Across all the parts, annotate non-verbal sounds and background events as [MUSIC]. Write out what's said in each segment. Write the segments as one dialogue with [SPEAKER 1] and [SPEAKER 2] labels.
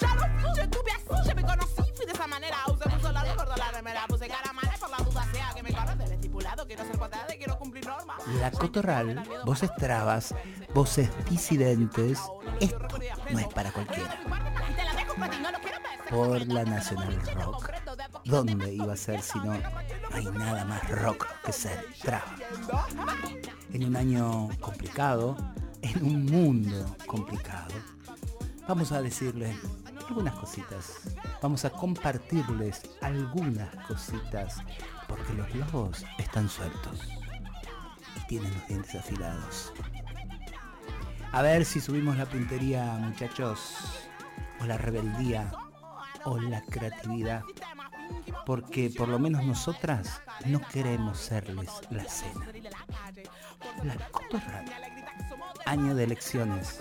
[SPEAKER 1] Ya lo yo estuve así, yo me conocí, fui de esa manera. Usé mucho largo, corto la remera, puse cara mala y por la duda sea que me corre del estipulado. Quiero ser cuadrada y quiero cumplir normas.
[SPEAKER 2] La cotorral, voces trabas, voces disidentes, esto no es para cualquiera. Por la Nacional Rock. ¿Dónde iba a ser si no hay nada más rock que ser traba? En un año complicado, en un mundo complicado, vamos a decirles algunas cositas. Vamos a compartirles algunas cositas porque los lobos están sueltos y tienen los dientes afilados. A ver si subimos la puntería, muchachos, o la rebeldía, o la creatividad, porque por lo menos nosotras no queremos serles la cena. La cotorra. Año de elecciones.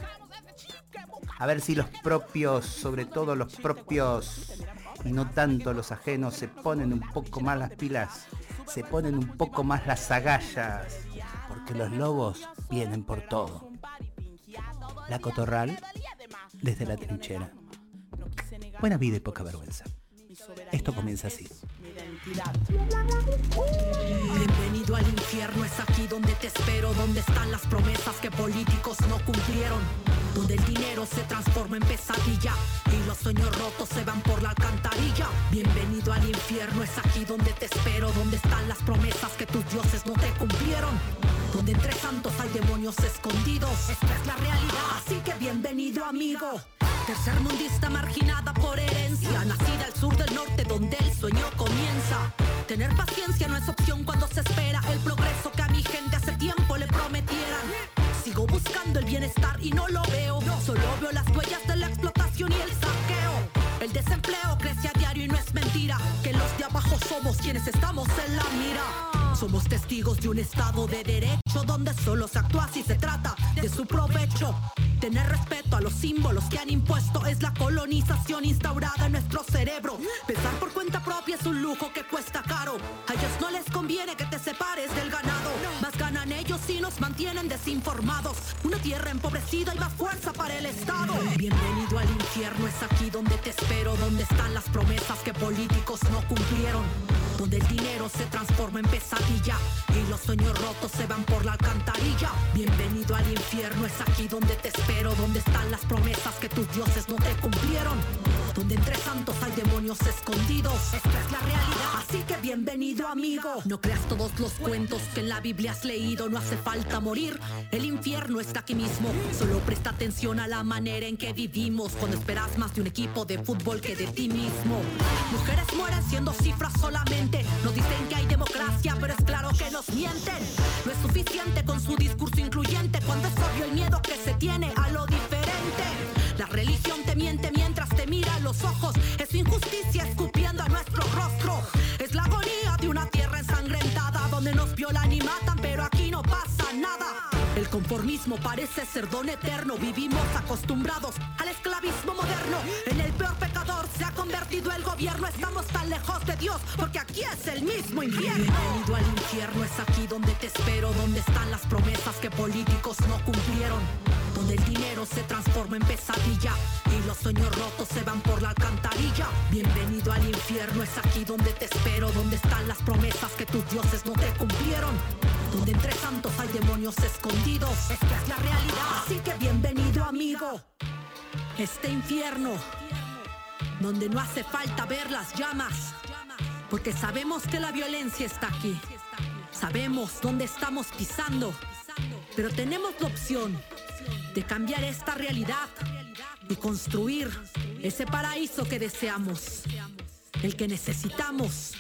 [SPEAKER 2] A ver si los propios, sobre todo los propios, y no tanto los ajenos, se ponen un poco más las pilas, se ponen un poco más las agallas, porque los lobos vienen por todo. La cotorral desde la trinchera. Buena vida y poca vergüenza. Esto comienza así.
[SPEAKER 3] Bienvenido al infierno, es aquí donde te espero, donde están las promesas que políticos no cumplieron, donde el dinero se transforma en pesadilla y los sueños rotos se van por la alcantarilla. Bienvenido al infierno, es aquí donde te espero, donde están las promesas que tus dioses no te cumplieron, donde entre santos hay demonios escondidos. Esta es la realidad, así que bienvenido amigo. Tercermundista marginada por herencia, nacida al sur del norte donde el sueño comienza. Tener paciencia no es opción cuando se espera el progreso que a mi gente hace tiempo le prometieran. Sigo buscando el bienestar y no lo veo. Solo veo las huellas de la explotación y el saqueo. El desempleo crece a diario y no es mentira que los de abajo somos quienes estamos en la mira. Somos testigos de un estado de derecho donde solo se actúa si se trata de su provecho. Tener respeto a los símbolos que han impuesto es la colonización instaurada en nuestro cerebro. Pensar por cuenta propia es un lujo que cuesta caro. A ellos no les conviene que mantienen desinformados. Una tierra empobrecida y más fuerza para el Estado. Bienvenido al infierno, es aquí donde te espero. Donde están las promesas que políticos no cumplieron. Donde el dinero se transforma en pesadilla y los sueños rotos se van por la alcantarilla. Bienvenido al infierno, es aquí donde te espero. Donde están las promesas que tus dioses no te cumplieron. Donde entre santos hay demonios escondidos. Esta es la realidad, así que bienvenido amigo. No creas todos los cuentos que en la Biblia has leído, no hace falta morir. El infierno está aquí mismo. Solo presta atención a la manera en que vivimos. Cuando esperas más de un equipo de fútbol que de ti mismo. Mujeres mueren siendo cifras solamente. Nos dicen que hay democracia, pero es claro que nos mienten. No es suficiente con su discurso incluyente cuando es obvio el miedo que se tiene a lo diferente. La religión te miente mientras te mira a los ojos. Es injusticia escupiendo a nuestro rostro. Es la agonía de una tierra ensangrentada donde nos violan y matan, pero aquí no pasa nada. El conformismo parece ser don eterno. Vivimos acostumbrados al esclavismo moderno. En el peor pecador se ha convertido el gobierno. Estamos tan lejos de Dios porque aquí es el mismo infierno. Bienvenido al infierno, es aquí donde te espero. Donde están las promesas que políticos no cumplieron. Donde el dinero se transforma en pesadilla y los sueños rotos se van por la alcantarilla. Bienvenido al infierno, es aquí donde te espero. Donde están las promesas que tus dioses no te cumplieron. Donde entre santos hay demonios escondidos. Esta es la realidad, así que bienvenido amigo. Este infierno, donde no hace falta ver las llamas, porque sabemos que la violencia está aquí. Sabemos dónde estamos pisando, pero tenemos la opción de cambiar esta realidad y construir ese paraíso que deseamos, el que necesitamos.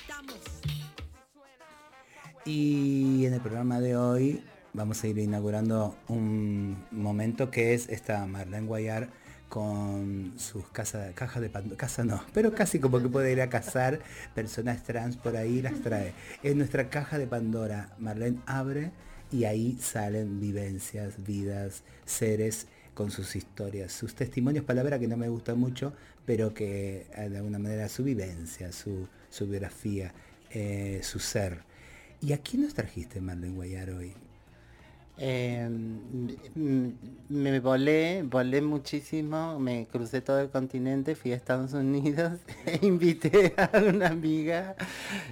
[SPEAKER 2] Y en el programa de hoy vamos a ir inaugurando un momento que es esta Marlene Guayar con sus casas, cajas de Pandora, casa no, [LAUGHS] pero casi como que puede ir a cazar personas trans por ahí las trae. En nuestra caja de Pandora, Marlene abre y ahí salen vivencias, vidas, seres con sus historias, sus testimonios, palabra que no me gusta mucho, pero que eh, de alguna manera su vivencia, su, biografía, eh, su ser. ¿Y a quién nos trajiste, Marlene Guayar, hoy?
[SPEAKER 4] Em, me volé, volé muchísimo, me crucé todo el continente, fui a Estados Unidos [LAUGHS] e invité a una amiga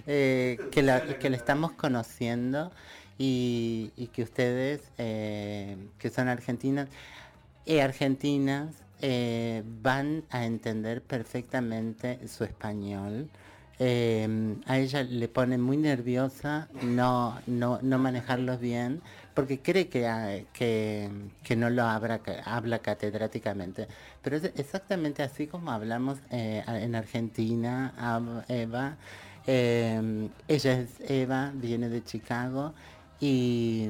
[SPEAKER 4] eh, que, la, que la estamos conociendo y, que ustedes, eh, que son argentinas y argentinas, eh, van a entender perfectamente su español. A ella le pone muy nerviosa no, no, no manejarlos bien porque cree que, ah, que, que no lo habla, habla catedráticamente. Pero es exactamente así como hablamos eh, en Argentina, Eva. Em, ella es Eva, viene de Chicago y,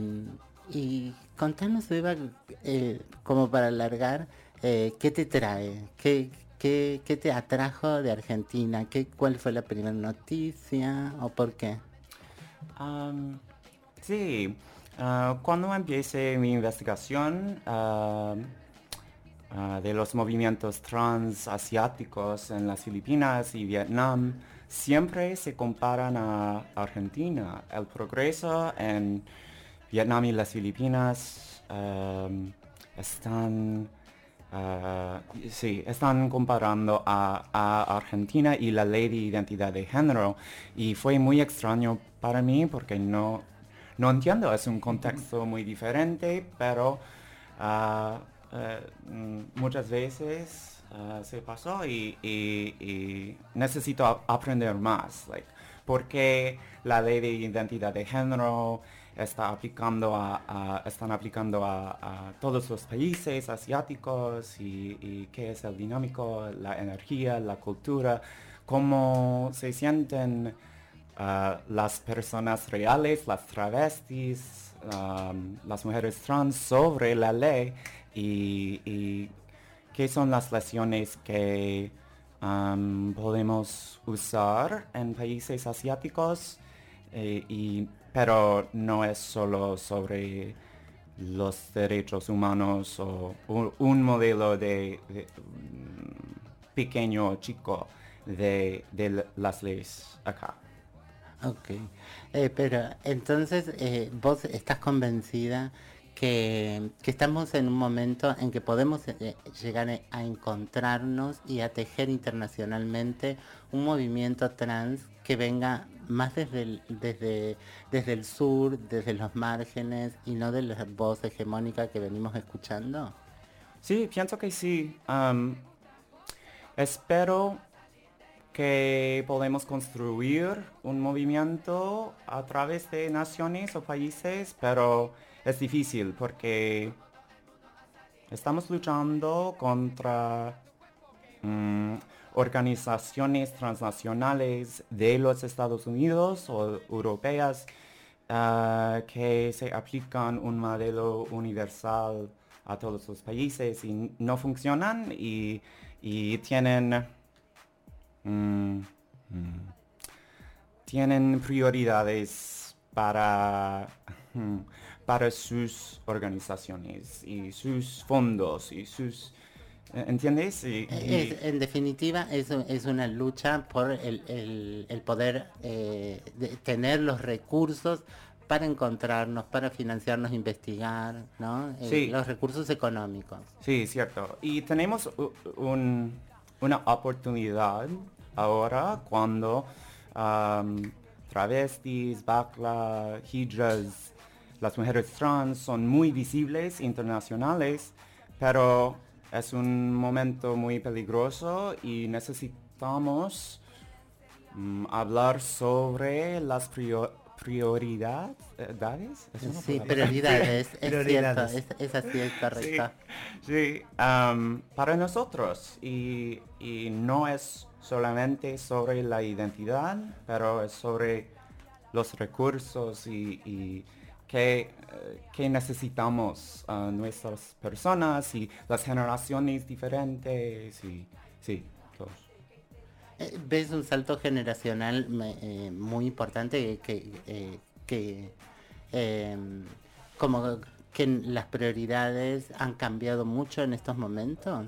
[SPEAKER 4] y contanos, Eva, eh, como para alargar, eh, ¿qué te trae? ¿Qué, qué, qué te atrajo de Argentina? ¿Qué, ¿Cuál fue la primera noticia o por qué?
[SPEAKER 5] sí, Ah, cuando empiece mi investigación ah, de los movimientos transasiáticos en las Filipinas y Vietnam, siempre se comparan a Argentina. El progreso en Vietnam y las Filipinas están, sí, están comparando a, Argentina y la ley de identidad de género. Y fue muy extraño para mí porque no, no entiendo, es un contexto muy diferente, pero ah, eh, muchas veces ah, se pasó y, necesito aprender más. Like, porque la ley de identidad de género está aplicando a, están aplicando a, todos los países asiáticos y, y, qué es el dinámico, la energía, la cultura, cómo se sienten las personas reales, las travestis, las mujeres trans sobre la ley y, qué son las lesiones que podemos usar en países asiáticos, eh, pero no es solo sobre los derechos humanos o un, modelo de, mm, pequeño chico de las leyes acá.
[SPEAKER 4] Ok, eh, pero entonces eh, vos estás convencida que, estamos en un momento en que podemos eh, llegar a encontrarnos y a tejer internacionalmente un movimiento trans que venga más desde el, desde, desde el sur, desde los márgenes y no de la voz hegemónica que venimos escuchando?
[SPEAKER 5] Sí, pienso que sí. espero que podemos construir un movimiento a través de naciones o países, pero es difícil porque estamos luchando contra mm, organizaciones transnacionales de los Estados Unidos o europeas ah, que se aplican un modelo universal a todos los países y no funcionan y tienen Mm, mm. tienen prioridades para, mm, para sus organizaciones y sus fondos y sus... Eh, ¿Entiendes?
[SPEAKER 4] en definitiva, es, es, una lucha por el, poder eh, tener los recursos para encontrarnos, para financiarnos, investigar, ¿no? Eh, los recursos económicos.
[SPEAKER 5] Sí, cierto. Y tenemos una oportunidad ahora cuando travestis, bakla, hijras, las mujeres trans son muy visibles internacionales, pero es un momento muy peligroso y necesitamos mm, hablar sobre las prioridades.
[SPEAKER 4] Sí, prioridades, es cierto, es, así, es correcto.
[SPEAKER 5] Sí, para nosotros y, y no es solamente sobre la identidad, pero es sobre los recursos y, qué, eh, necesitamos a nuestras personas y las generaciones diferentes y sí, todos.
[SPEAKER 4] Eh, ¿Ves un salto generacional eh, muy importante que, que em, como que las prioridades han cambiado mucho en estos momentos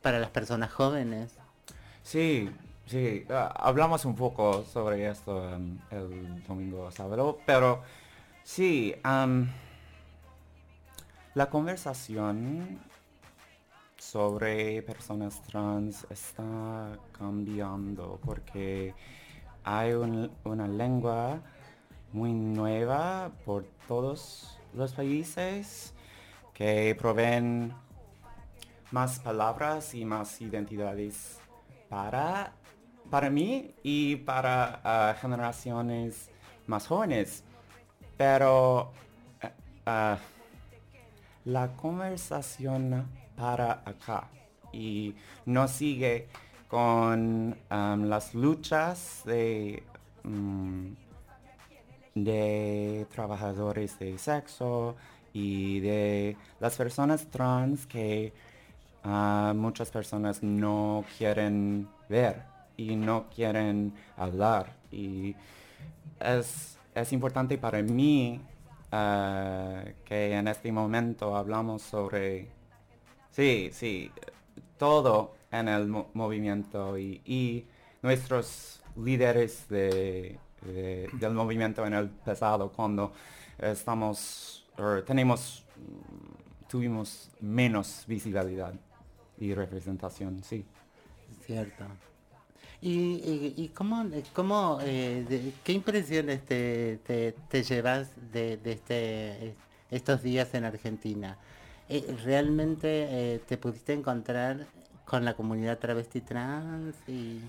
[SPEAKER 4] para las personas jóvenes?
[SPEAKER 5] Sí, sí, ah, hablamos un poco sobre esto el domingo sábado, pero sí, la conversación sobre personas trans está cambiando porque hay una lengua muy nueva por todos los países que proveen más palabras y más identidades para, para mí y para ah, generaciones más jóvenes. Pero eh, ah, la conversación para acá y no sigue con las luchas de, mm, de trabajadores de sexo y de las personas trans que ah, muchas personas no quieren ver y no quieren hablar. Y es, es importante para mí ah, que en este momento hablamos sobre, sí, sí, todo en el movimiento y, nuestros líderes de, del movimiento en el pasado cuando estamos, tenemos, tuvimos menos visibilidad y representación, sí.
[SPEAKER 4] Cierto. ¿Y, y, cómo, cómo eh, qué impresiones te, te, llevas de, este, estos días en Argentina? Eh, ¿Realmente eh, te pudiste encontrar con la comunidad travesti trans? Y...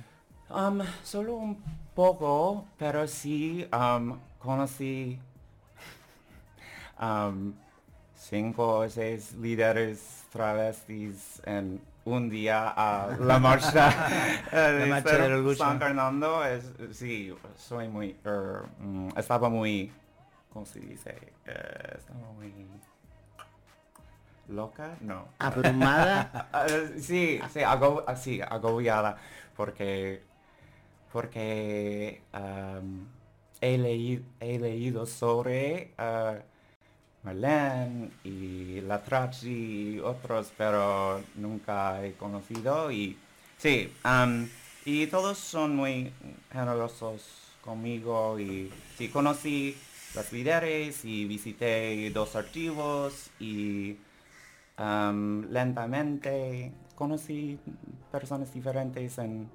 [SPEAKER 5] Um, solo un poco, pero sí um, conocí um, cinco o seis líderes travestis en un día a la marcha, [LAUGHS]
[SPEAKER 2] de
[SPEAKER 5] San Fernando. Es, sí, soy muy, er, mm, estaba muy, ¿cómo se dice? Eh, estaba muy loca, no.
[SPEAKER 4] ¿Abrumada? [LAUGHS]
[SPEAKER 5] Ah, sí, sí, ago, ah, sí, agobiada, porque, porque he, leído, he leído sobre uh, Marlene y La Trachi y otros, pero nunca he conocido y sí, y todos son muy generosos conmigo y sí, conocí las líderes y visité dos archivos y lentamente conocí personas diferentes en,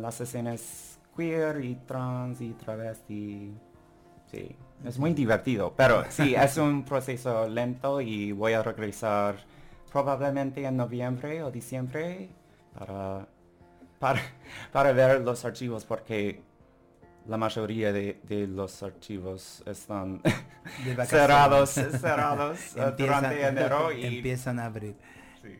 [SPEAKER 5] las escenas queer y trans y travesti. Sí, es muy divertido, pero sí, [LAUGHS] es un proceso lento y voy a regresar probablemente en noviembre o diciembre para, para, para ver los archivos porque la mayoría de, los archivos están [LAUGHS] cerrados, [LAUGHS] cerrados durante enero y
[SPEAKER 2] empiezan a abrir.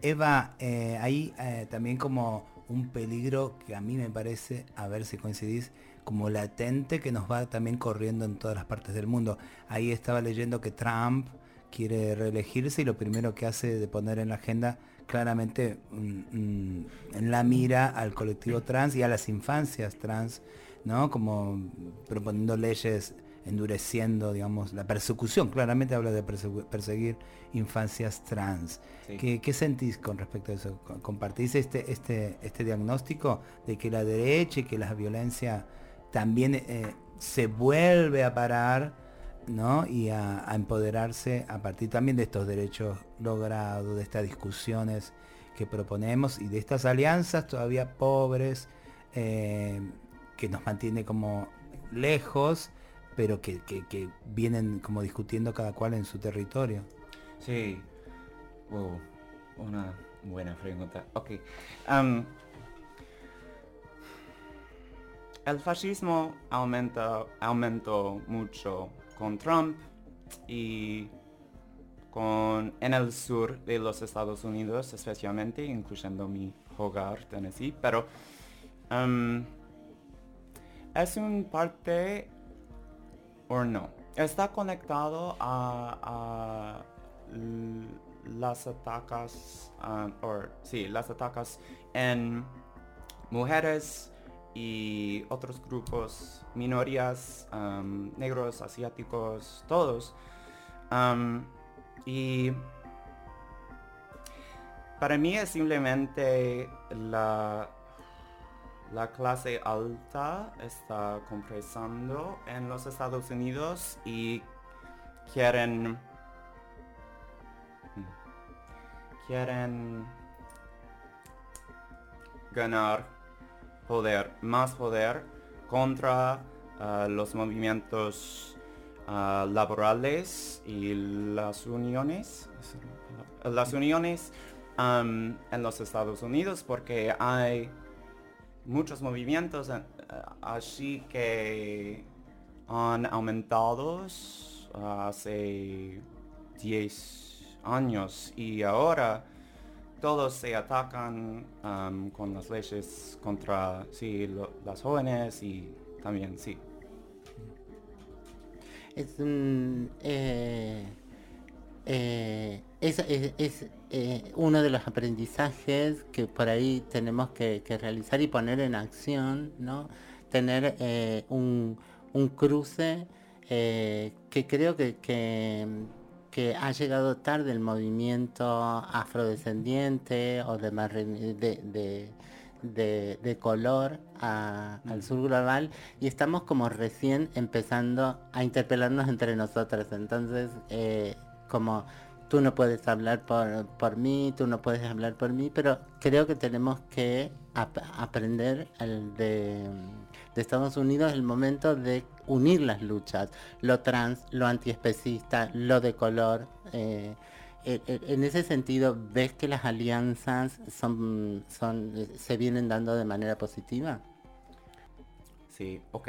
[SPEAKER 2] Eva, eh, ahí eh, también como un peligro que a mí me parece, a ver si coincidís, como latente que nos va también corriendo en todas las partes del mundo. Ahí estaba leyendo que Trump quiere reelegirse y lo primero que hace de poner en la agenda claramente mm, mm, en la mira al colectivo trans y a las infancias trans ¿no? Como proponiendo leyes endureciendo, digamos, la persecución. Claramente habla de perseguir infancias trans. ¿Qué, sentís con respecto a eso? ¿Compartís este, este, este diagnóstico de que la derecha y que la violencia también eh, se vuelve a parar ¿no? y a, empoderarse a partir también de estos derechos logrados, de estas discusiones que proponemos y de estas alianzas todavía pobres, eh, que nos mantiene como lejos, pero que, vienen como discutiendo cada cual en su territorio.
[SPEAKER 5] Sí, una buena pregunta. Ok. El fascismo aumentó mucho con Trump y con, en el sur de los Estados Unidos especialmente, incluyendo mi hogar, Tennessee, pero es un parte o no. Está conectado a, las atacas, um, sí, las atacas en mujeres y otros grupos, minorías, negros, asiáticos, todos. Y para mí es simplemente la la clase alta está compresando en los Estados Unidos y quieren quieren ganar poder, más poder contra ah, los movimientos ah, laborales y las uniones, las uniones am, en los Estados Unidos porque hay muchos movimientos eh, así que han aumentado hace 10 años y ahora todos se atacan am, con las leyes contra sí, las jóvenes y también sí.
[SPEAKER 4] Es eh, eh, es, eh, uno de los aprendizajes que por ahí tenemos que, realizar y poner en acción, ¿no? Tener un, un cruce que creo que, que ha llegado tarde el movimiento afrodescendiente o de, marren- de, de, de- de color a- al sur global y estamos como recién empezando a interpelarnos entre nosotras. Entonces, eh, como tú no puedes hablar por, por mí, tú no puedes hablar por mí, pero creo que tenemos que ap- aprender el de, de Estados Unidos el momento de unir las luchas, lo trans, lo antiespecista, lo de color. eh, e- e- en ese sentido, ¿ves que las alianzas son, son, eh, se vienen dando de manera positiva?
[SPEAKER 5] Sí, ok.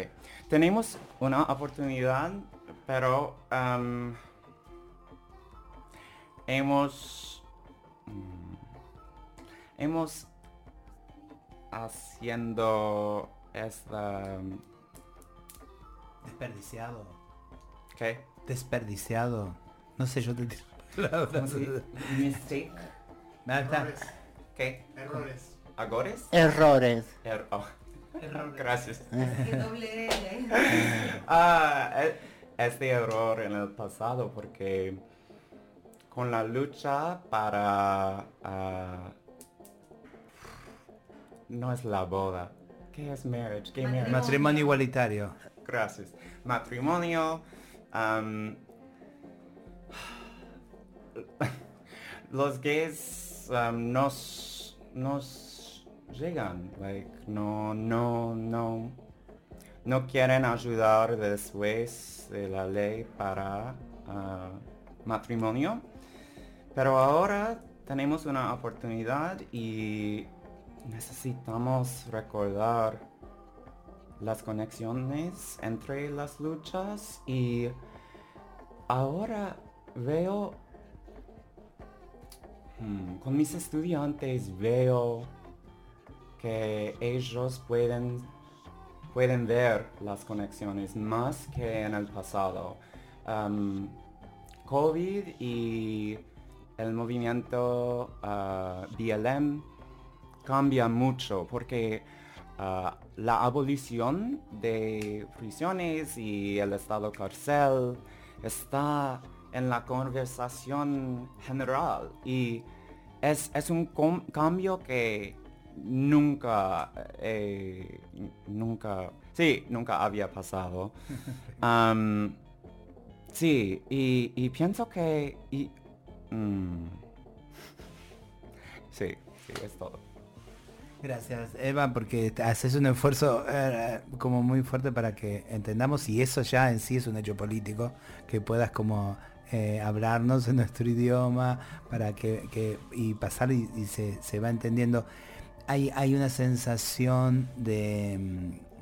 [SPEAKER 5] Tenemos una oportunidad, pero am, hemos mm, hemos haciendo esta
[SPEAKER 2] Desperdiciado.
[SPEAKER 5] ¿qué?
[SPEAKER 2] Desperdiciado. No sé, yo te tiro
[SPEAKER 5] ¿Cómo se dice? Mistake. ¿Qué?
[SPEAKER 6] Errores.
[SPEAKER 5] ¿Agores?
[SPEAKER 4] Errores.
[SPEAKER 5] Er- oh. Gracias.
[SPEAKER 7] Que doble L. [LAUGHS]
[SPEAKER 5] Ah, este error en el pasado porque con la lucha para ah, no es la boda. ¿Qué es marriage? ¿Qué marriage?
[SPEAKER 2] Matrimonio igualitario.
[SPEAKER 5] Gracias. Matrimonio. [SIGHS] los gays nos llegan, like no no no no quieren ayudar después de la ley para ah, matrimonio. Pero ahora tenemos una oportunidad y necesitamos recordar las conexiones entre las luchas y ahora veo hmm, con mis estudiantes veo que ellos pueden pueden ver las conexiones más que en el pasado. COVID y el movimiento ah, BLM cambia mucho porque ah, la abolición de prisiones y el estado carcel está en la conversación general y es, es un cambio que nunca eh, nunca sí nunca había pasado. [LAUGHS] Sí y, y pienso que y, mm, [LAUGHS] sí sí es todo
[SPEAKER 2] Gracias, Eva, porque haces un esfuerzo eh, como muy fuerte para que entendamos y eso ya en sí es un hecho político, que puedas como eh, hablarnos en nuestro idioma para que, que- y pasar y, y se, se va entendiendo. Hay, hay una sensación de, mm,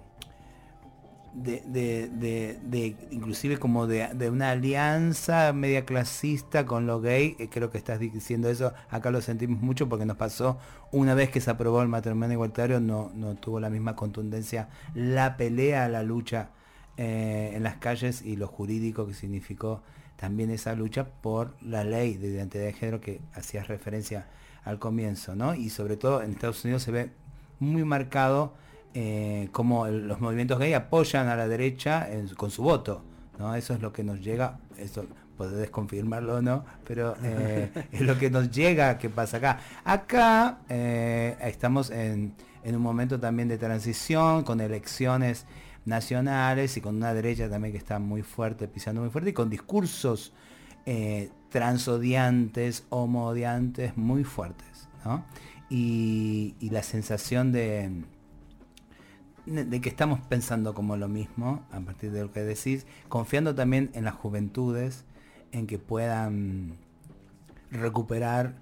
[SPEAKER 2] de, de- de- inclusive como de, de una alianza media clasista con lo gay, eh, creo que estás diciendo eso, acá lo sentimos mucho porque nos pasó una vez que se aprobó el matrimonio igualitario, no, no tuvo la misma contundencia la pelea, la lucha eh, en las calles y lo jurídico que significó también esa lucha por la ley de identidad de género que hacías referencia al comienzo, ¿no? Y sobre todo en Estados Unidos se ve muy marcado eh, como el- los movimientos gay apoyan a la derecha en con su voto, ¿no? Eso es lo que nos llega, eso podés confirmarlo o no, pero eh, [LAUGHS] es lo que nos llega que pasa acá. Acá eh, estamos en, en un momento también de transición, con elecciones nacionales y con una derecha también que está muy fuerte, pisando muy fuerte, y con discursos eh, transodiantes, homodiantes muy fuertes, ¿no? Y, y la sensación de, de que estamos pensando como lo mismo, a partir de lo que decís, confiando también en las juventudes, en que puedan recuperar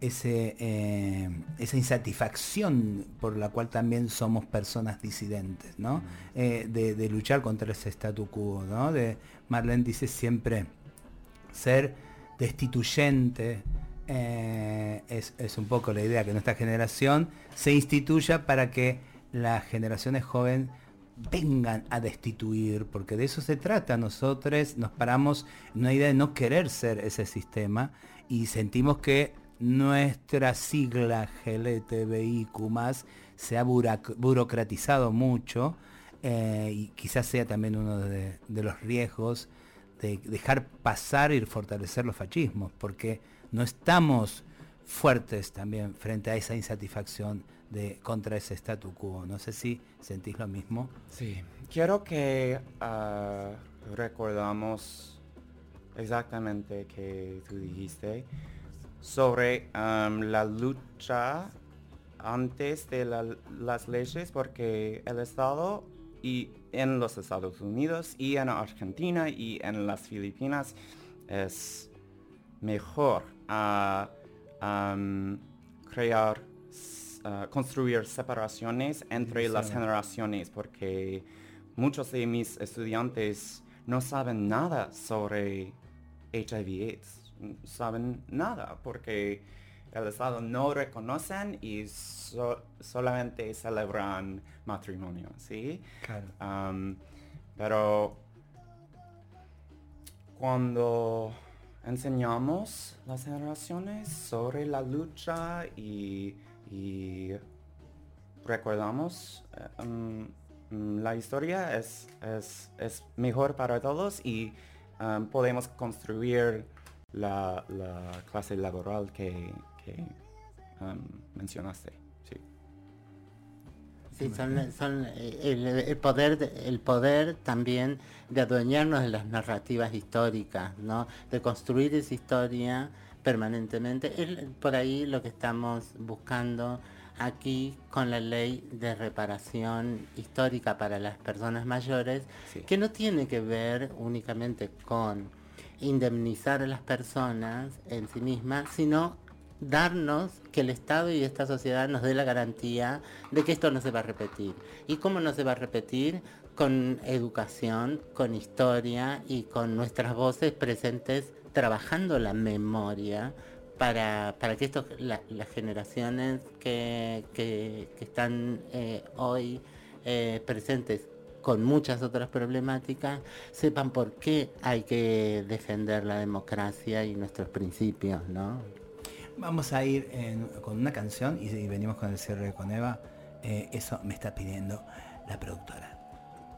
[SPEAKER 2] ese, eh, esa insatisfacción por la cual también somos personas disidentes, ¿no? Eh, de, de luchar contra ese statu quo, ¿no? De, Marlene dice siempre, ser destituyente, eh, es, es, un poco la idea que nuestra generación se instituya para que las generaciones jóvenes vengan a destituir, porque de eso se trata. Nosotros nos paramos en una idea de no querer ser ese sistema y sentimos que nuestra sigla GLTBIQ se ha burocratizado mucho eh, y quizás sea también uno de, de, los riesgos de dejar pasar y fortalecer los fascismos, porque no estamos fuertes también frente a esa insatisfacción de contra ese statu quo. No sé si sentís lo mismo.
[SPEAKER 5] Sí, quiero que uh, recordamos exactamente que tú dijiste sobre la lucha antes de la, las leyes porque el Estado y en los Estados Unidos y en Argentina y en las Filipinas es mejor a um, crear, uh, construir separaciones entre sí. las generaciones porque muchos de mis estudiantes no saben nada sobre HIV AIDS saben nada porque el Estado no reconocen y so, solamente celebran matrimonio, ¿sí?
[SPEAKER 2] Claro.
[SPEAKER 5] Um, pero cuando enseñamos las generaciones sobre la lucha y, y recordamos um, la historia es, es, es, mejor para todos y um, podemos construir la, la clase laboral que, que um, mencionaste. Sí,
[SPEAKER 4] sí son, son el, el, poder, el poder también de adueñarnos de las narrativas históricas, ¿no? de construir esa historia permanentemente. Es por ahí lo que estamos buscando aquí con la ley de reparación histórica para las personas mayores, sí. que no tiene que ver únicamente con indemnizar a las personas en sí mismas, sino darnos que el Estado y esta sociedad nos dé la garantía de que esto no se va a repetir. ¿Y cómo no se va a repetir? Con educación, con historia y con nuestras voces presentes trabajando la memoria para, para que esto, la, las generaciones que, que, que están eh, hoy eh, presentes con muchas otras problemáticas, sepan por qué hay que defender la democracia y nuestros principios, ¿no?
[SPEAKER 2] Vamos a ir en, con una canción y, y, venimos con el cierre con Eva. Eh, eso me está pidiendo la productora.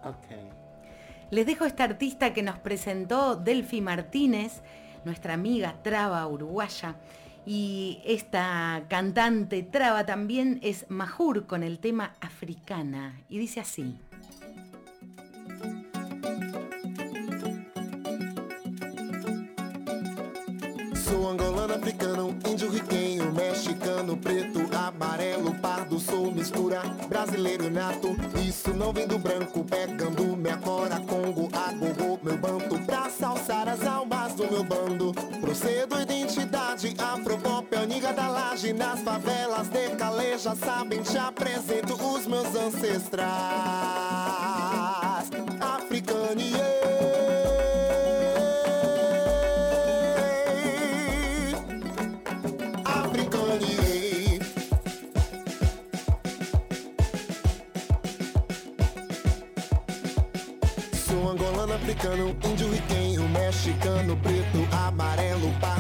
[SPEAKER 4] Ok.
[SPEAKER 6] Les dejo esta artista que nos presentó Delphi Martínez, nuestra amiga traba uruguaya. Y esta cantante traba también es Mahur con el tema Africana. Y dice así.
[SPEAKER 8] Sou angolano, africano, índio, riquenho, mexicano, preto, amarelo, pardo, sou mistura, brasileiro nato. Isso não vem do branco, aniga da laje, nas favelas de caleja, sabem, te apresento os meus ancestrais.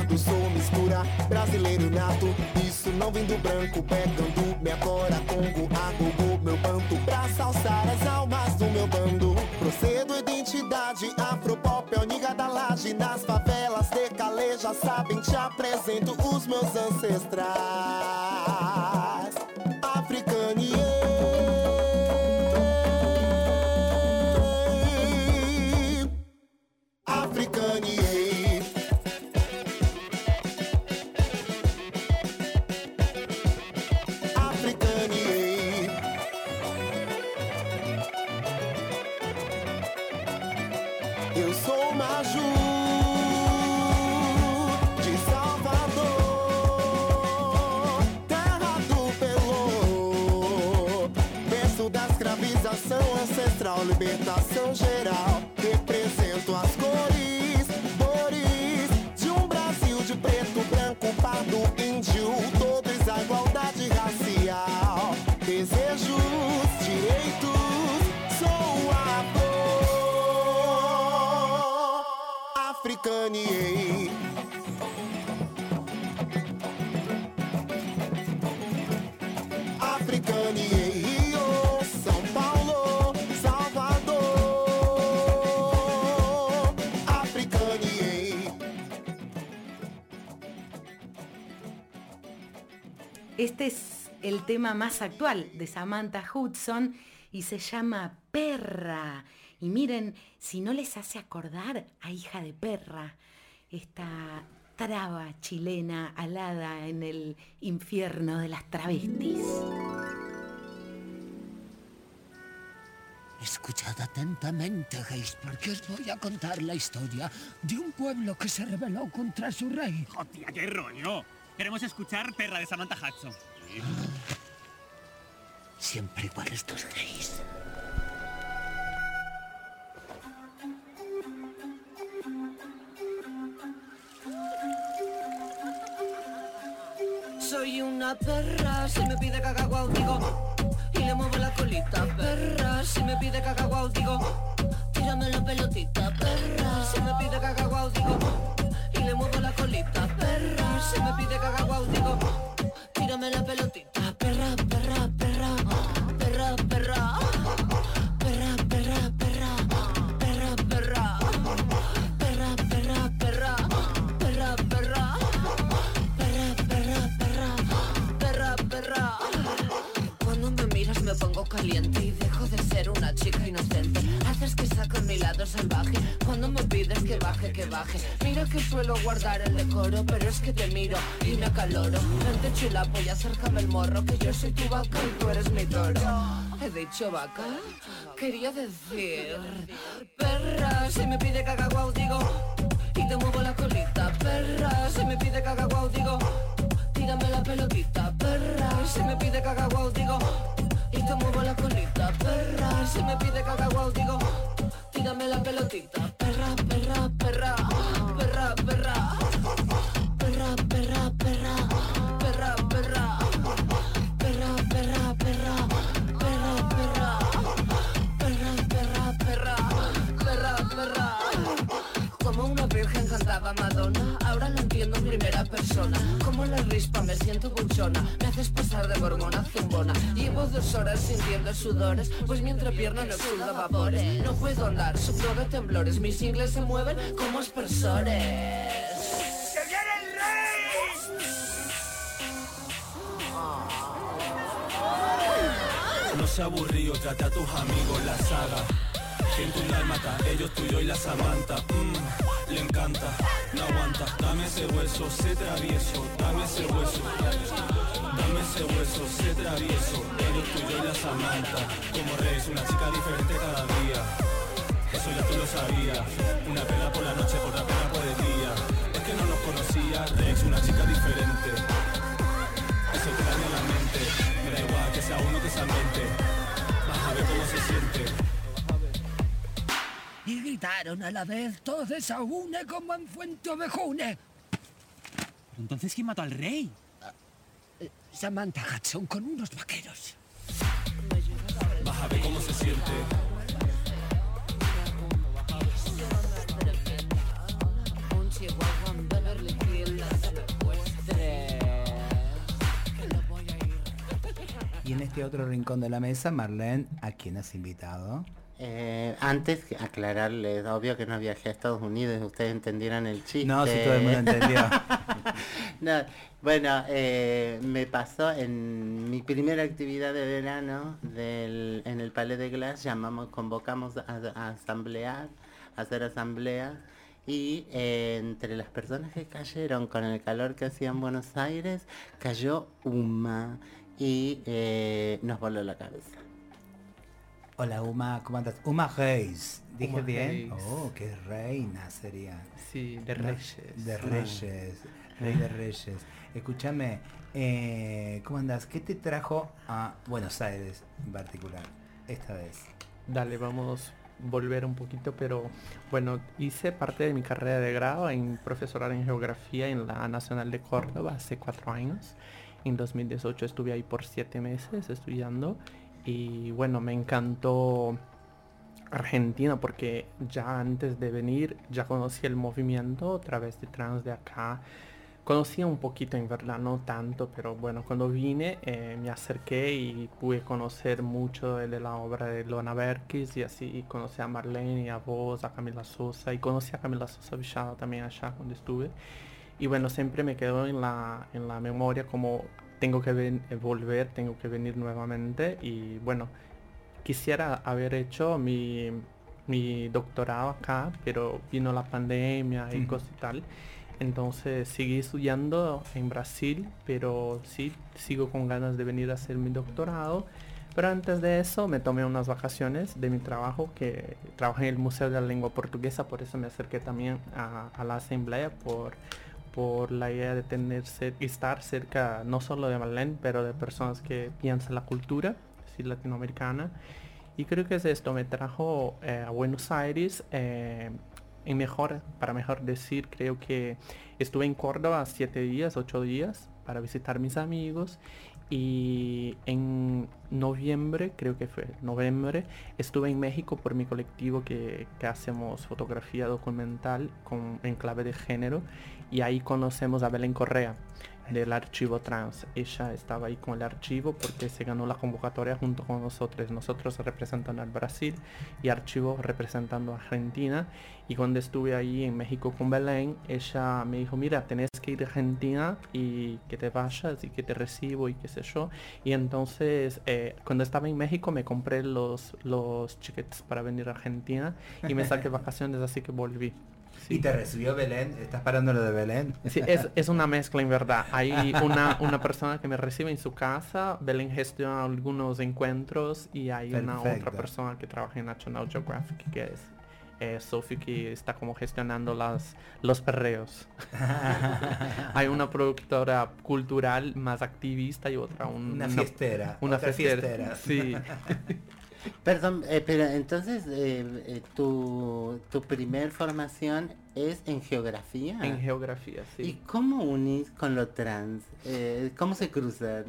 [SPEAKER 8] Pardo, sou mistura, brasileiro nato. Isso não vem do branco, pegando minha cora, congo, agogô, meu banto, pra salsar as almas do meu bando. Procedo identidade, afropop, oniga da laje, nas favelas de caleja, sabem, te apresento os meus ancestrais. Africano, yeah.
[SPEAKER 6] Este es el tema más actual de Samantha Hudson y se llama Perra. Y miren, si no les hace acordar a Hija de Perra, esta traba chilena alada en el infierno de las travestis.
[SPEAKER 9] Escuchad atentamente, gays, porque os voy a contar la historia de un pueblo que se rebeló contra su rey.
[SPEAKER 10] ¡Hostia, qué rollo! Queremos escuchar Perra de Samantha Hudson.
[SPEAKER 9] Siempre igual estos gays.
[SPEAKER 11] Soy una perra, si me pide cacahuau digo Y le muevo la colita, perra Si me pide cacahuau digo Tírame la pelotita, perra Si me pide cacahuau digo Y le muevo la colita, Si me pide cacahuau digo Tírame la pelotita, perra Perra, suelo guardar el decoro, pero es que te miro y me acaloro. Vente chulapo y acércame el morro, que yo soy tu vaca y tú eres mi toro. He dicho vaca, quería decir perra. Si me pide cacahuau digo y te muevo la colita, perra. Si me pide cacahuau digo, tírame la pelotita, perra. Si me pide cacahuau digo, y te muevo la colita, perra. Si me pide cacahuau digo, tírame la pelotita, perra, perra, perra, perra, perra. Perra, perra, perra, perra, perra. Perra, perra, perra, perra, perra. Perra, perra, perra, perra. Como una virgen cantaba Madonna, ahora lo entiendo en primera persona. Como la rispa me siento buchona, me haces pasar de hormona zumbona. Llevo dos horas sintiendo sudores, pues mi entrepierna no exulta vapores. No puedo andar, sufro de temblores, mis ingles se mueven como aspersores.
[SPEAKER 12] No sea aburrido, trata a tus amigos la saga. Siento un mata, ellos tuyo y la Samantha. Mm, le encanta, no aguanta. Dame ese hueso, sé travieso. Dame ese hueso. Dame ese hueso, sé travieso. Ellos tuyo y la Samantha. Como Rex, una chica diferente cada día. Eso ya tú lo sabías. A
[SPEAKER 9] la vez todos a una como en Fuente Ovejune.
[SPEAKER 10] Entonces, ¿quién mató al rey?
[SPEAKER 9] Samantha Hudson con unos vaqueros.
[SPEAKER 12] Vas a ver cómo se siente.
[SPEAKER 2] Y en este otro rincón de la mesa, Marlene, ¿a quién has invitado?
[SPEAKER 4] Eh, antes aclararles, obvio que no viajé a Estados Unidos, ustedes entendieran el chiste.
[SPEAKER 2] No, si todo el mundo entendió. [LAUGHS]
[SPEAKER 4] No, bueno, eh, me pasó en mi primera actividad de verano del, en el Palais de Glass, llamamos, convocamos a, a asamblear, a hacer asamblea y eh, entre las personas que cayeron con el calor que hacía en Buenos Aires, cayó Uma y nos voló la cabeza.
[SPEAKER 2] Hola Uma, ¿cómo andas? Uma Reis. ¿Dije
[SPEAKER 13] Uma
[SPEAKER 2] bien?
[SPEAKER 13] Reis.
[SPEAKER 2] Oh, qué reina sería.
[SPEAKER 13] Sí, de. Reyes.
[SPEAKER 2] De
[SPEAKER 13] Ah.
[SPEAKER 2] Reyes. Rey de Reyes. Escúchame, eh, ¿cómo andas? ¿Qué te trajo a Buenos Aires en particular esta vez?
[SPEAKER 13] Dale, vamos a volver un poquito, pero bueno, hice parte de mi carrera de grado en profesorado en geografía en la Nacional de Córdoba hace cuatro años. En 2018 estuve ahí por siete meses estudiando y bueno, me encantó Argentina porque ya antes de venir ya conocí el movimiento a través de trans de acá. Conocía un poquito en verdad, no tanto, pero bueno, cuando vine eh, me acerqué y pude conocer mucho de, de la obra de Lona Berkis y así conocí a Marlene y a vos, a Camila Sosa y conocí a Camila Sosa Villada también allá cuando estuve. Y bueno, siempre me quedó en la, en la memoria como tengo que ven- eh, volver, tengo que venir nuevamente y bueno, quisiera haber hecho mi, mi doctorado acá, pero vino la pandemia y cosas y tal. Entonces seguí estudiando en Brasil, pero sí sigo con ganas de venir a hacer mi doctorado. Pero antes de eso me tomé unas vacaciones de mi trabajo, que trabajé en el Museo de la Lengua Portuguesa, por eso me acerqué también a, a la asamblea, por, por la idea de tener cer- estar cerca no solo de Marlene, pero de personas que piensan la cultura sí, latinoamericana. Y creo que es esto, me trajo eh, a Buenos Aires, eh, en mejor, para mejor decir, creo que estuve en Córdoba siete días, ocho días, para visitar mis amigos. Y en noviembre, creo que fue noviembre, estuve en México por mi colectivo que, que hacemos fotografía documental con, en clave de género. Y ahí conocemos a Belén Correa del archivo trans. Ella estaba ahí con el archivo porque se ganó la convocatoria junto con nosotros. Nosotros representando al Brasil y archivo representando a Argentina. Y cuando estuve ahí en México con Belén, ella me dijo, mira, tenés que ir a Argentina y que te vayas y que te recibo y qué sé yo. Y entonces, eh, cuando estaba en México me compré los, los tickets para venir a Argentina y me saqué [LAUGHS] vacaciones, así que volví.
[SPEAKER 2] ¿Y te recibió Belén? ¿Estás parando lo de Belén?
[SPEAKER 13] Sí, es, es una mezcla en verdad. Hay una, una persona que me recibe en su casa, Belén gestiona algunos encuentros y hay una otra persona que trabaja en National Geographic que es eh, Sophie que está como gestionando las, los perreos. [LAUGHS] hay una productora cultural más activista y otra un-
[SPEAKER 2] Una fiestera,
[SPEAKER 13] Una
[SPEAKER 2] otra
[SPEAKER 13] fiestera.
[SPEAKER 2] fiestera.
[SPEAKER 13] Sí. [LAUGHS]
[SPEAKER 4] Perdón, eh, pero entonces eh, eh, tu, tu primer formación es en geografía.
[SPEAKER 13] En geografía, sí.
[SPEAKER 4] ¿Y cómo unís con lo trans? ¿Cómo se cruzan?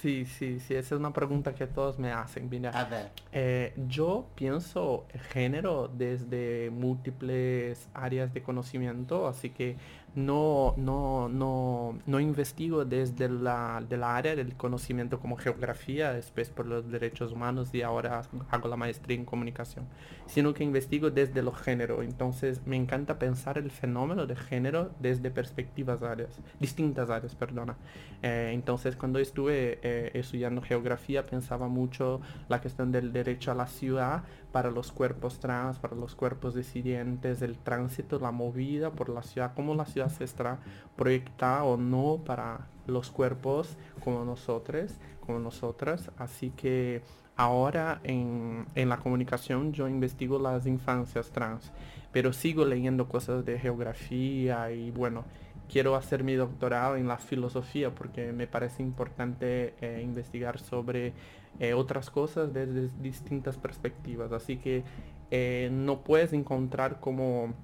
[SPEAKER 13] Sí, sí, sí, esa es una pregunta que todos me hacen. Mira,
[SPEAKER 4] A ver.
[SPEAKER 13] yo pienso género desde múltiples áreas de conocimiento, así que no, no, no, no investigo desde la, de área del conocimiento como geografía, después por los derechos humanos y ahora hago la maestría en comunicación, sino que investigo desde los género. Entonces me encanta pensar el fenómeno de género desde perspectivas áreas, distintas áreas, perdona. Eh, entonces cuando estuve eh, estudiando geografía pensaba mucho la cuestión del derecho a la ciudad para los cuerpos trans, para los cuerpos disidentes, el tránsito, la movida por la ciudad, cómo la ciudad se está proyectada o no para los cuerpos como nosotros, como nosotras. Así que ahora en, en la comunicación yo investigo las infancias trans, pero sigo leyendo cosas de geografía y bueno, quiero hacer mi doctorado en la filosofía porque me parece importante eh, investigar sobre eh, otras cosas desde distintas perspectivas. Así que eh, no puedes encontrar como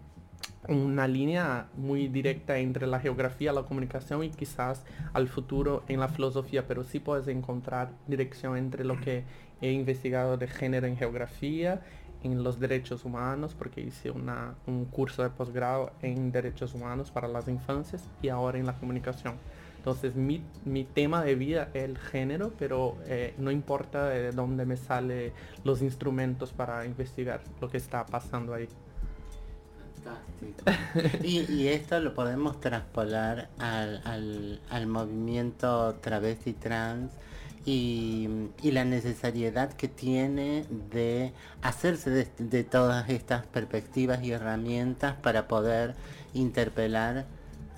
[SPEAKER 13] una línea muy directa entre la geografía, la comunicación y quizás al futuro en la filosofía, pero sí puedes encontrar dirección entre lo que he investigado de género en geografía, en los derechos humanos, porque hice una, un curso de posgrado en derechos humanos para las infancias y ahora en la comunicación. Entonces mi, mi tema de vida es el género, pero eh, no importa de dónde me salen los instrumentos para investigar lo que está pasando ahí.
[SPEAKER 4] Y, y esto lo podemos traspolar al, al movimiento travesti trans y, la necesariedad que tiene de hacerse de, todas estas perspectivas y herramientas para poder interpelar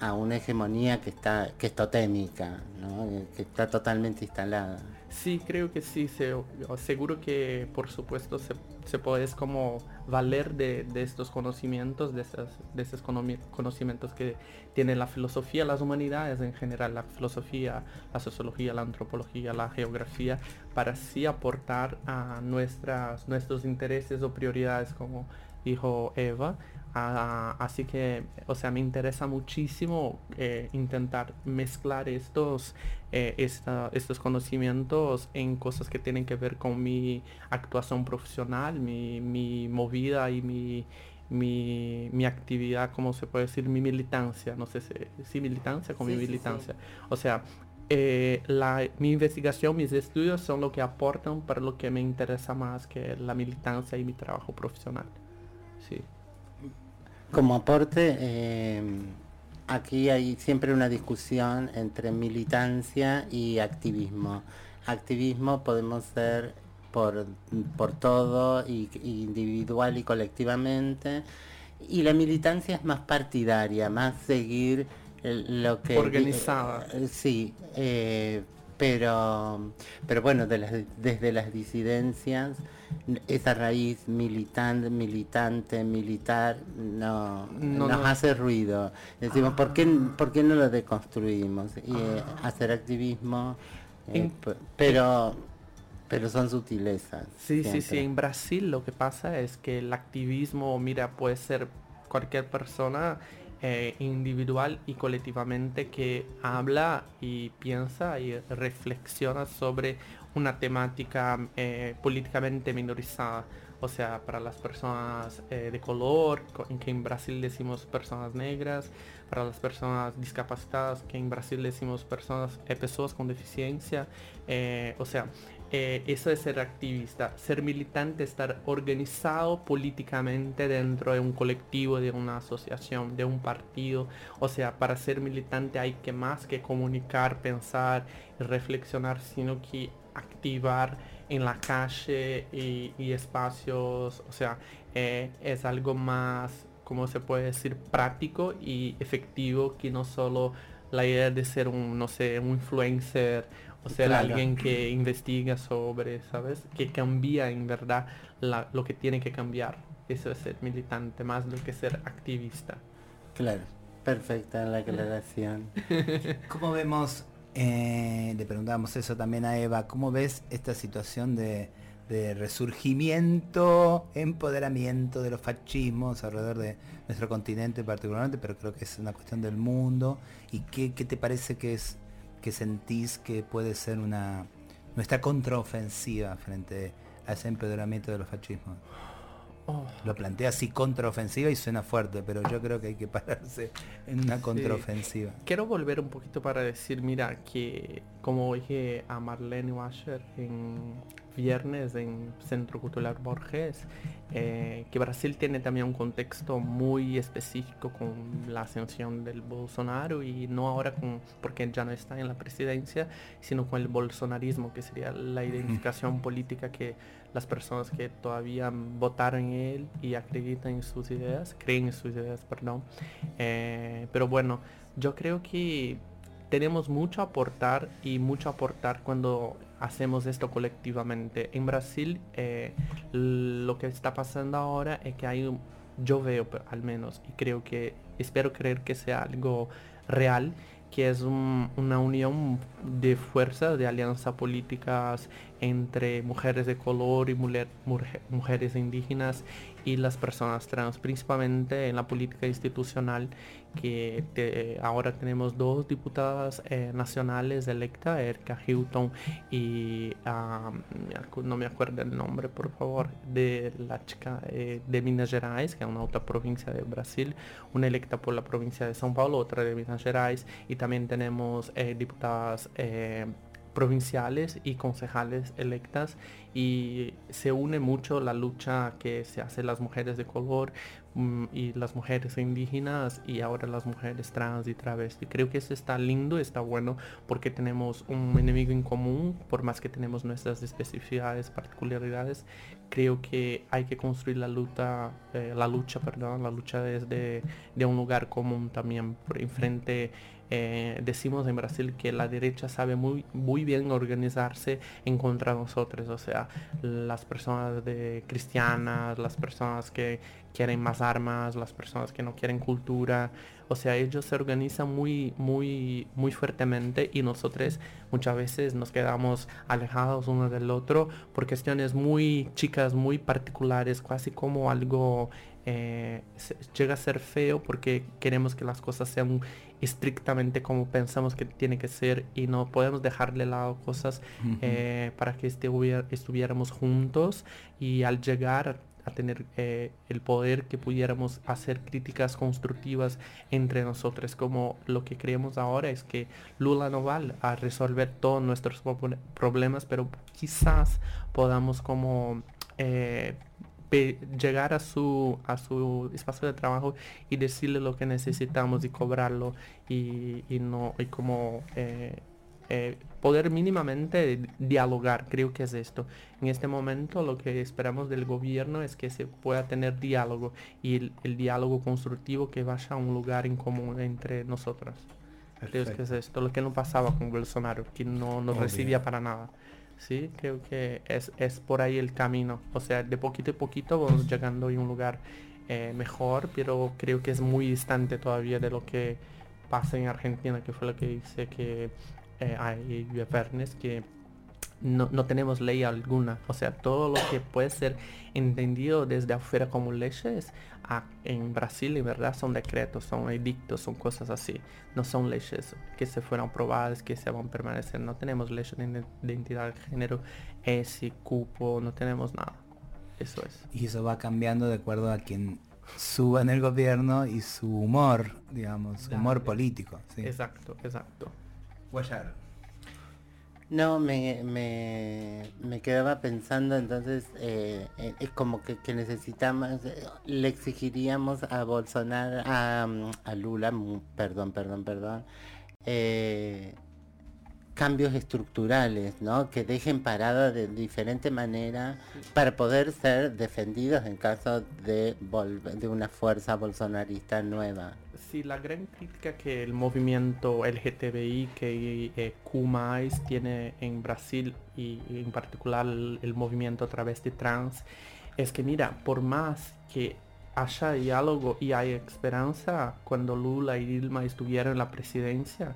[SPEAKER 4] a una hegemonía que está que es totémica, ¿no? que está totalmente instalada.
[SPEAKER 13] Sí, creo que sí, se- seguro que por supuesto se, se puede como valer de, de estos conocimientos, de, esas, de esos conocimientos que tiene la filosofía, las humanidades en general, la filosofía, la sociología, la antropología, la geografía, para así aportar a nuestras, nuestros intereses o prioridades, como dijo Eva. Ah, así que, o sea, me interesa muchísimo eh, intentar mezclar estos, eh, esta- estos conocimientos en cosas que tienen que ver con mi actuación profesional, mi, mi movida y mi, mi, mi actividad, como se puede decir, mi militancia, no sé si, si militancia con
[SPEAKER 4] Sí,
[SPEAKER 13] mi
[SPEAKER 4] sí, sí.
[SPEAKER 13] militancia. O sea, eh, la, mi investigación, mis estudios son lo que aportan para lo que me interesa más que la militancia y mi trabajo profesional. Sí.
[SPEAKER 4] Como aporte, eh, aquí hay siempre una discusión entre militancia y activismo. Activismo podemos ser por, por todo, y, y individual y colectivamente, y la militancia es más partidaria, más seguir lo que...
[SPEAKER 13] Organizada.
[SPEAKER 4] eh, sí, eh, pero, pero bueno, de las- desde las disidencias, esa raíz militante, militante, militar, no,
[SPEAKER 13] No,
[SPEAKER 4] nos
[SPEAKER 13] no.
[SPEAKER 4] hace ruido. Decimos, ¿por, qué, ¿por qué no lo deconstruimos? Y eh, hacer activismo, eh, pero, pero son sutilezas.
[SPEAKER 13] Sí, sí, sí. En Brasil lo que pasa es que el activismo, mira, puede ser cualquier persona eh, individual y colectivamente que habla y piensa y reflexiona sobre una temática eh, políticamente minorizada. O sea, para las personas eh, de color, que en Brasil decimos personas negras, para las personas discapacitadas, que en Brasil decimos personas, eh, personas con deficiencia. o sea, eso es ser activista, ser militante, estar organizado políticamente dentro de un colectivo, de una asociación, de un partido. O sea, para ser militante hay que más que comunicar, pensar y reflexionar, sino que activar en la calle y, y espacios. O sea, eh, es algo más, como se puede decir, práctico y efectivo que no solo la idea de ser un, no sé, un influencer o ser
[SPEAKER 4] Claro.
[SPEAKER 13] alguien que investiga sobre, ¿sabes? Que cambia en verdad la- lo que tiene que cambiar. Eso es ser militante, más de que ser activista.
[SPEAKER 4] Claro, perfecta la aclaración. [LAUGHS]
[SPEAKER 2] ¿Cómo vemos, eh, le preguntábamos eso también a Eva, cómo ves esta situación de, resurgimiento, empoderamiento de los fascismos alrededor de nuestro continente particularmente, pero creo que es una cuestión del mundo? ¿Y qué, qué te parece que es, que sentís que puede ser una nuestra contraofensiva frente a ese empoderamiento de los fascismos?
[SPEAKER 13] Oh.
[SPEAKER 2] Lo plantea así contraofensiva y suena fuerte, pero yo creo que hay que pararse en una contraofensiva.
[SPEAKER 13] Quiero volver un poquito para decir, mira, que como dije a Marlene Washer en viernes en Centro Cultural Borges, eh, que Brasil tiene también un contexto muy específico con la ascensión del Bolsonaro y no ahora con, porque ya no está en la presidencia, sino con el bolsonarismo, que sería la [LAUGHS] identificación política que las personas que todavía votaron en él y acreditan en sus ideas, creen en sus ideas, perdón. Eh, pero bueno, yo creo que tenemos mucho a aportar y mucho a aportar cuando hacemos esto colectivamente. En Brasil eh, lo que está pasando ahora es que hay un, yo veo al menos y creo que espero creer que sea algo real que es un- una unión de fuerzas, de alianzas políticas entre mujeres de color y mujeres indígenas y las personas trans, principalmente en la política institucional, que ahora tenemos dos diputadas eh, nacionales electas, Erika Hilton y acu- no me acuerdo el nombre, por favor, de la chica eh, de Minas Gerais, que es una otra provincia de Brasil, una electa por la provincia de São Paulo, otra de Minas Gerais, y también tenemos eh, diputadas provinciales y concejales electas y se une mucho la lucha que se hace las mujeres de color mm, y las mujeres indígenas y ahora las mujeres trans y travesti. Creo que eso está lindo, está bueno porque tenemos un enemigo en común, por más que tenemos nuestras especificidades, particularidades, creo que hay que construir la lucha, eh, la lucha, perdón, la lucha desde de un lugar común también, por enfrente eh, decimos en Brasil que la derecha sabe muy, muy bien organizarse en contra de nosotros, o sea, las personas de cristianas, las personas que quieren más armas, las personas que no quieren cultura, o sea, ellos se organizan muy, muy, muy fuertemente y nosotros muchas veces nos quedamos alejados uno del otro por cuestiones muy chicas, muy particulares, casi como algo eh, llega a ser feo porque queremos que las cosas sean estrictamente como pensamos que tiene que ser y no podemos dejarle lado cosas eh, para que estuviéramos juntos y al llegar a tener eh, el poder que pudiéramos hacer críticas constructivas entre nosotros como lo que creemos ahora es que Lula no va a resolver todos nuestros problemas pero quizás podamos como llegar a su, a su espacio de trabajo y decirle lo que necesitamos y cobrarlo y, no y como eh, eh, poder mínimamente dialogar, creo que es esto. En este momento lo que esperamos del gobierno es que se pueda tener diálogo y el, diálogo constructivo que vaya a un lugar en común entre nosotros. Creo que es esto, lo que no pasaba con Bolsonaro, que no nos recibía para nada. Sí, creo que es, es por ahí el camino. O sea, de poquito a poquito vamos llegando a un lugar eh, mejor, pero creo que es muy distante todavía de lo que pasa en Argentina, que fue lo que dice que eh, hay viernes que no, no, tenemos ley alguna. O sea, todo lo que puede ser entendido desde afuera como leyes, en Brasil en verdad son decretos, son edictos, son cosas así. No son leyes que se fueron aprobadas, que se van a permanecer. No tenemos leyes de identidad de género, ese cupo, no tenemos nada. Eso es.
[SPEAKER 2] Y eso va cambiando de acuerdo a quien suba en el gobierno y su humor, digamos, su humor político.
[SPEAKER 13] Exacto, exacto.
[SPEAKER 2] Guayar.
[SPEAKER 4] No, me, me, me, quedaba pensando entonces, eh, eh, como que, necesitamos, eh, le exigiríamos a Bolsonaro, a, a Lula, perdón, perdón, perdón, cambios estructurales, ¿no? Que dejen parado de diferente manera para poder ser defendidos en caso de, de una fuerza bolsonarista nueva
[SPEAKER 13] sí, la gran crítica que el movimiento LGTBI, que eh, tiene en Brasil y, en particular el, movimiento a través de trans, es que mira, por más que haya diálogo y hay esperanza, cuando Lula y Dilma estuvieron en la presidencia,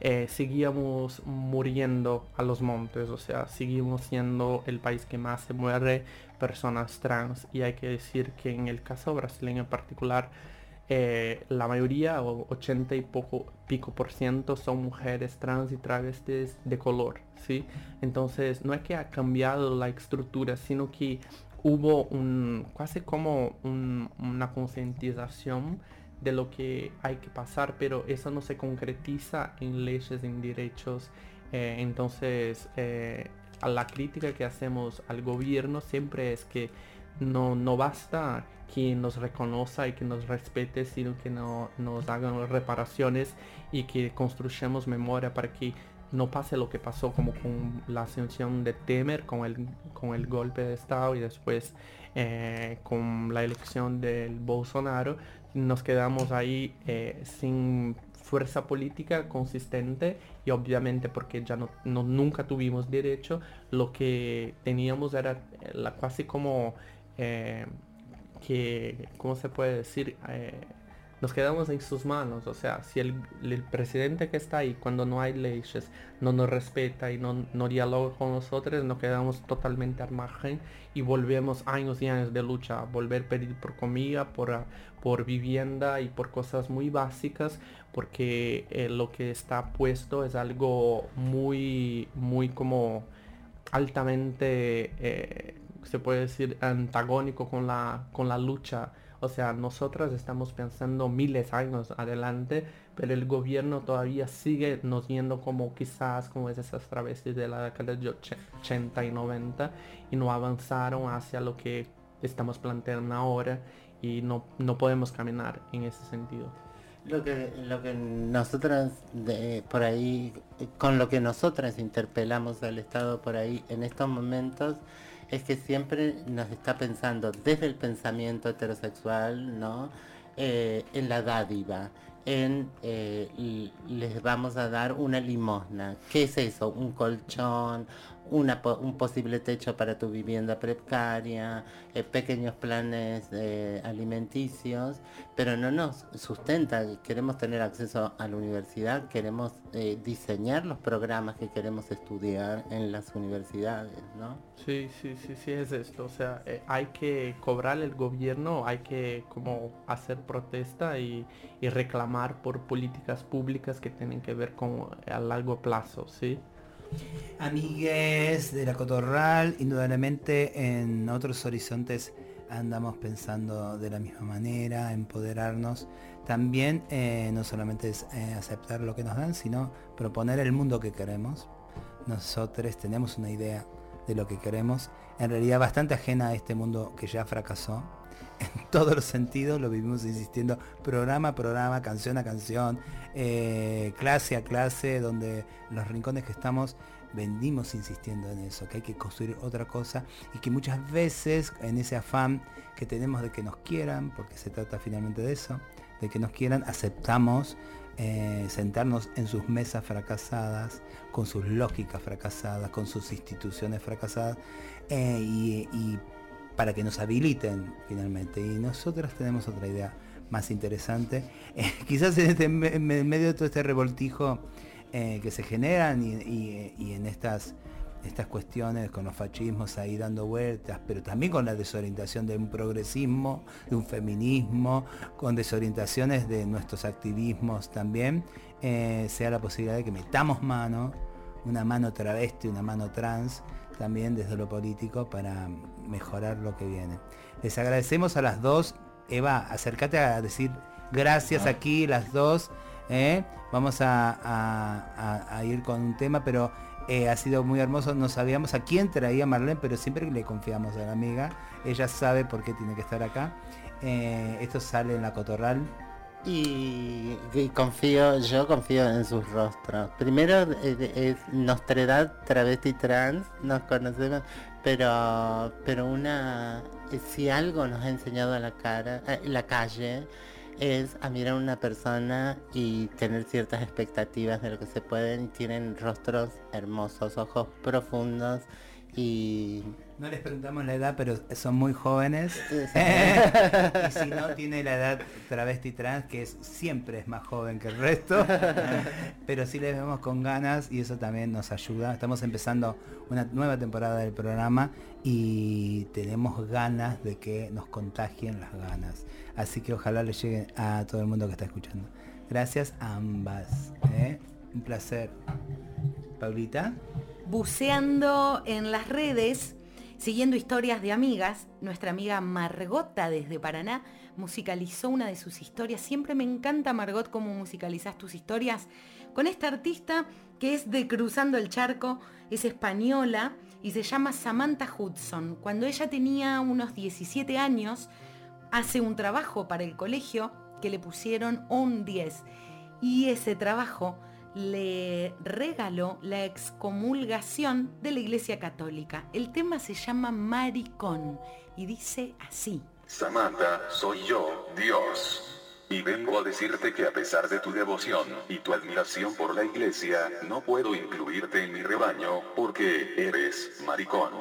[SPEAKER 13] eh, seguíamos muriendo a los montes, o sea, seguimos siendo el país que más se muere personas trans y hay que decir que en el caso brasileño en particular, eh, la mayoría, o 80 y poco, pico por ciento, son mujeres trans y travestis de color, ¿sí? Entonces, no es que ha cambiado la estructura, sino que hubo un, casi como una concientización de lo que hay que pasar, pero eso no se concretiza en leyes, en derechos. Eh, entonces, eh, a la crítica que hacemos al gobierno siempre es que no, no basta que nos reconozca y que nos respete, sino que no, nos hagan reparaciones y que construyamos memoria para que no pase lo que pasó como con la ascensión de Temer, con el, con el golpe de Estado y después eh, con la elección del Bolsonaro, nos quedamos ahí eh, sin fuerza política consistente y obviamente porque ya no, nunca tuvimos derecho, lo que teníamos era la, casi como eh, que, ¿cómo se puede decir? Eh, nos quedamos en sus manos. O sea, si el, presidente que está ahí, cuando no hay leyes, no nos respeta y no, no dialoga con nosotros, nos quedamos totalmente al margen y volvemos años y años de lucha. Volver a pedir por comida, por, por vivienda y por cosas muy básicas, porque eh, lo que está puesto es algo muy, muy como altamente... Eh, se puede decir, antagónico con la, con la lucha. O sea, nosotros estamos pensando miles de años adelante, pero el gobierno todavía sigue nos viendo como quizás como es esas travestis de la década de 80 y 90 y no avanzaron hacia lo que estamos planteando ahora y no, no podemos caminar en ese sentido.
[SPEAKER 4] Lo que, lo que nosotras por ahí, con lo que nosotras interpelamos al Estado por ahí en estos momentos, es que siempre nos está pensando desde el pensamiento heterosexual, ¿no? Eh, en la dádiva, en eh, les vamos a dar una limosna. ¿Qué es eso? Un colchón, una un posible techo para tu vivienda precaria, eh, pequeños planes eh, alimenticios, pero no nos sustenta. Queremos tener acceso a la universidad, queremos eh, diseñar los programas que queremos estudiar en las universidades, ¿no?
[SPEAKER 13] Sí, sí, sí, sí, es esto. O sea, hay que cobrar el gobierno, hay que como hacer protesta y, y reclamar por políticas públicas que tienen que ver con a largo plazo, ¿sí?
[SPEAKER 2] Amigues de la Cotorral, indudablemente en otros horizontes andamos pensando de la misma manera, empoderarnos. También eh, no solamente es eh, aceptar lo que nos dan, sino proponer el mundo que queremos. Nosotros tenemos una idea de lo que queremos, en realidad bastante ajena a este mundo que ya fracasó. En todos los sentidos lo vivimos insistiendo, programa a programa, canción a canción, eh, clase a clase, donde los rincones que estamos vendimos insistiendo en eso, que hay que construir otra cosa y que muchas veces en ese afán que tenemos de que nos quieran, porque se trata finalmente de eso, de que nos quieran, aceptamos eh, sentarnos en sus mesas fracasadas, con sus lógicas fracasadas, con sus instituciones fracasadas, eh, y, y para que nos habiliten finalmente. Y nosotros tenemos otra idea más interesante. [LAUGHS] Eh, quizás en, este, en medio de todo este revoltijo eh, que se generan y en estas, estas cuestiones con los fascismos ahí dando vueltas, pero también con la desorientación de un progresismo, de un feminismo, con desorientaciones de nuestros activismos también, eh, sea la posibilidad de que metamos mano, una mano travesti, una mano trans, también desde lo político para mejorar lo que viene. Les agradecemos a las dos. Eva, acércate a decir gracias aquí, las dos. ¿eh? Vamos a, a- a- a ir con un tema, pero eh, ha sido muy hermoso. No sabíamos a quién traía Marlene, pero siempre le confiamos a la amiga. Ella sabe por qué tiene que estar acá. Eh, esto sale en la cotorral.
[SPEAKER 4] Y, confío, yo confío en sus rostros. Primero eh, es nuestra travesti trans, nos conocemos, pero pero una eh, si algo nos ha enseñado a la cara, eh, la calle es a mirar a una persona y tener ciertas expectativas de lo que se pueden tienen rostros hermosos, ojos profundos y
[SPEAKER 2] No les preguntamos la edad, pero son muy jóvenes. [LAUGHS] y si no, tiene la edad travesti trans, que es, siempre es más joven que el resto. [LAUGHS] pero sí les vemos con ganas y eso también nos ayuda. Estamos empezando una nueva temporada del programa y tenemos ganas de que nos contagien las ganas. Así que ojalá les llegue a todo el mundo que está escuchando. Gracias a ambas. ¿eh? Un placer. Paulita.
[SPEAKER 6] Buceando en las redes, siguiendo historias de amigas, nuestra amiga Margota desde Paraná musicalizó una de sus historias. Siempre me encanta, Margot, cómo musicalizas tus historias con esta artista que es de Cruzando el Charco, es española y se llama Samantha Hudson. Cuando ella tenía unos 17 años, hace un trabajo para el colegio que le pusieron un 10 y ese trabajo le regaló la excomulgación de la Iglesia Católica. El tema se llama Maricón y dice así.
[SPEAKER 14] Samantha, soy yo, Dios. Y vengo a decirte que a pesar de tu devoción y tu admiración por la iglesia, no puedo incluirte en mi rebaño porque eres maricón.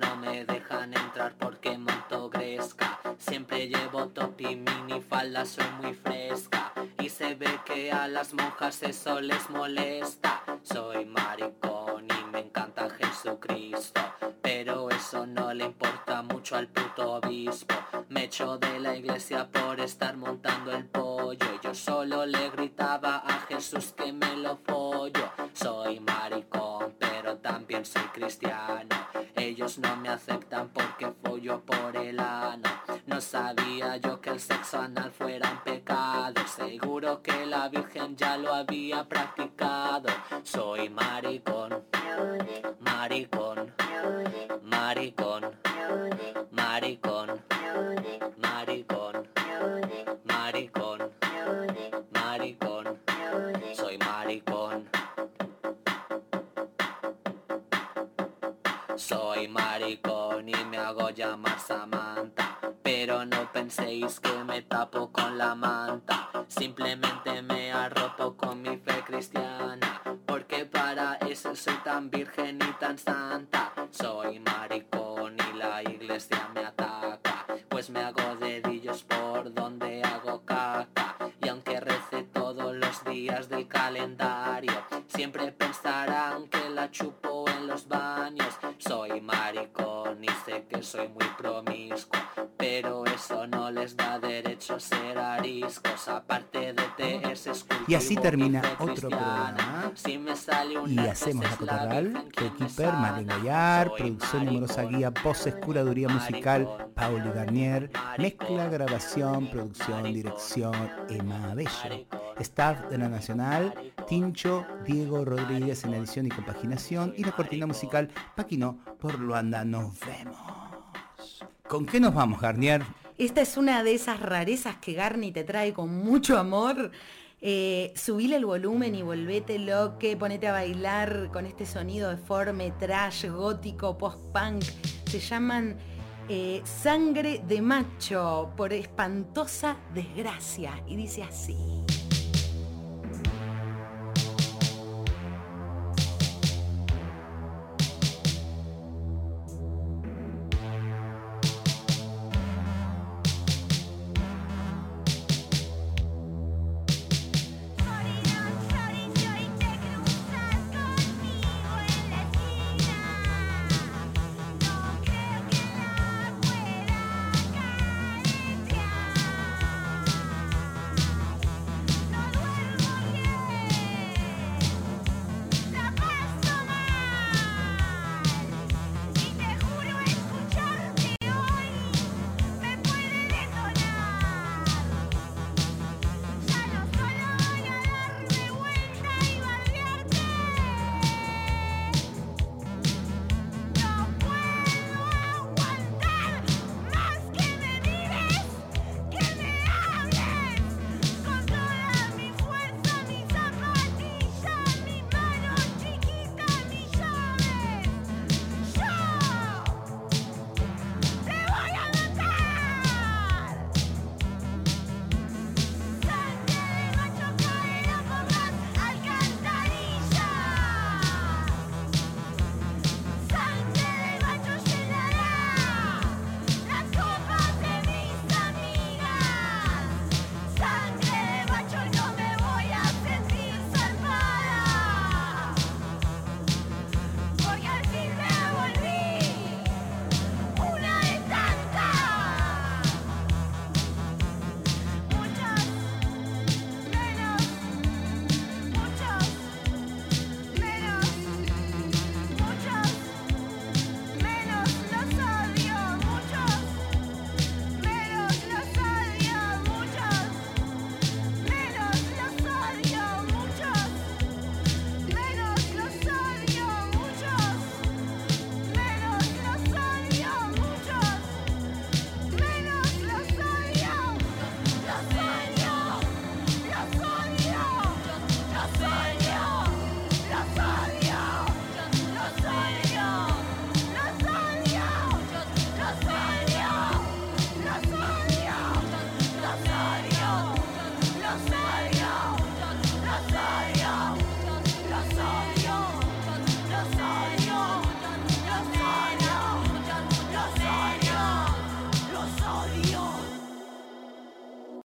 [SPEAKER 15] No me dejan entrar porque monto gresca. Siempre llevo top y mini falda, soy muy fresca y se ve que a las monjas eso les molesta. Soy maricón y me encanta Jesucristo, pero eso no le importa mucho al puto obispo. Me echo de la iglesia No sabía yo que el sexo anal fuera un pecado. Seguro que la Virgen ya lo había practicado. Soy maricón, Simplemente
[SPEAKER 2] así termina otro programa. Y hacemos la cotorral, Keeper, Marlene
[SPEAKER 15] Soy
[SPEAKER 2] producción y amorosa guía, voces, curaduría musical, Pauli Garnier, mezcla, grabación, producción, dirección, Emma Bello. Staff de la Nacional, Tincho, Diego Rodríguez en edición y compaginación y la cortina musical Paquino por Luanda. Nos vemos. ¿Con qué nos vamos, Garnier?
[SPEAKER 6] Esta es una de esas rarezas que Garni te trae con mucho amor. Eh, subile el volumen y volvete loque, ponete a bailar con este sonido deforme, trash, gótico, post-punk. Se llaman eh, Sangre de Macho por espantosa desgracia. Y dice así.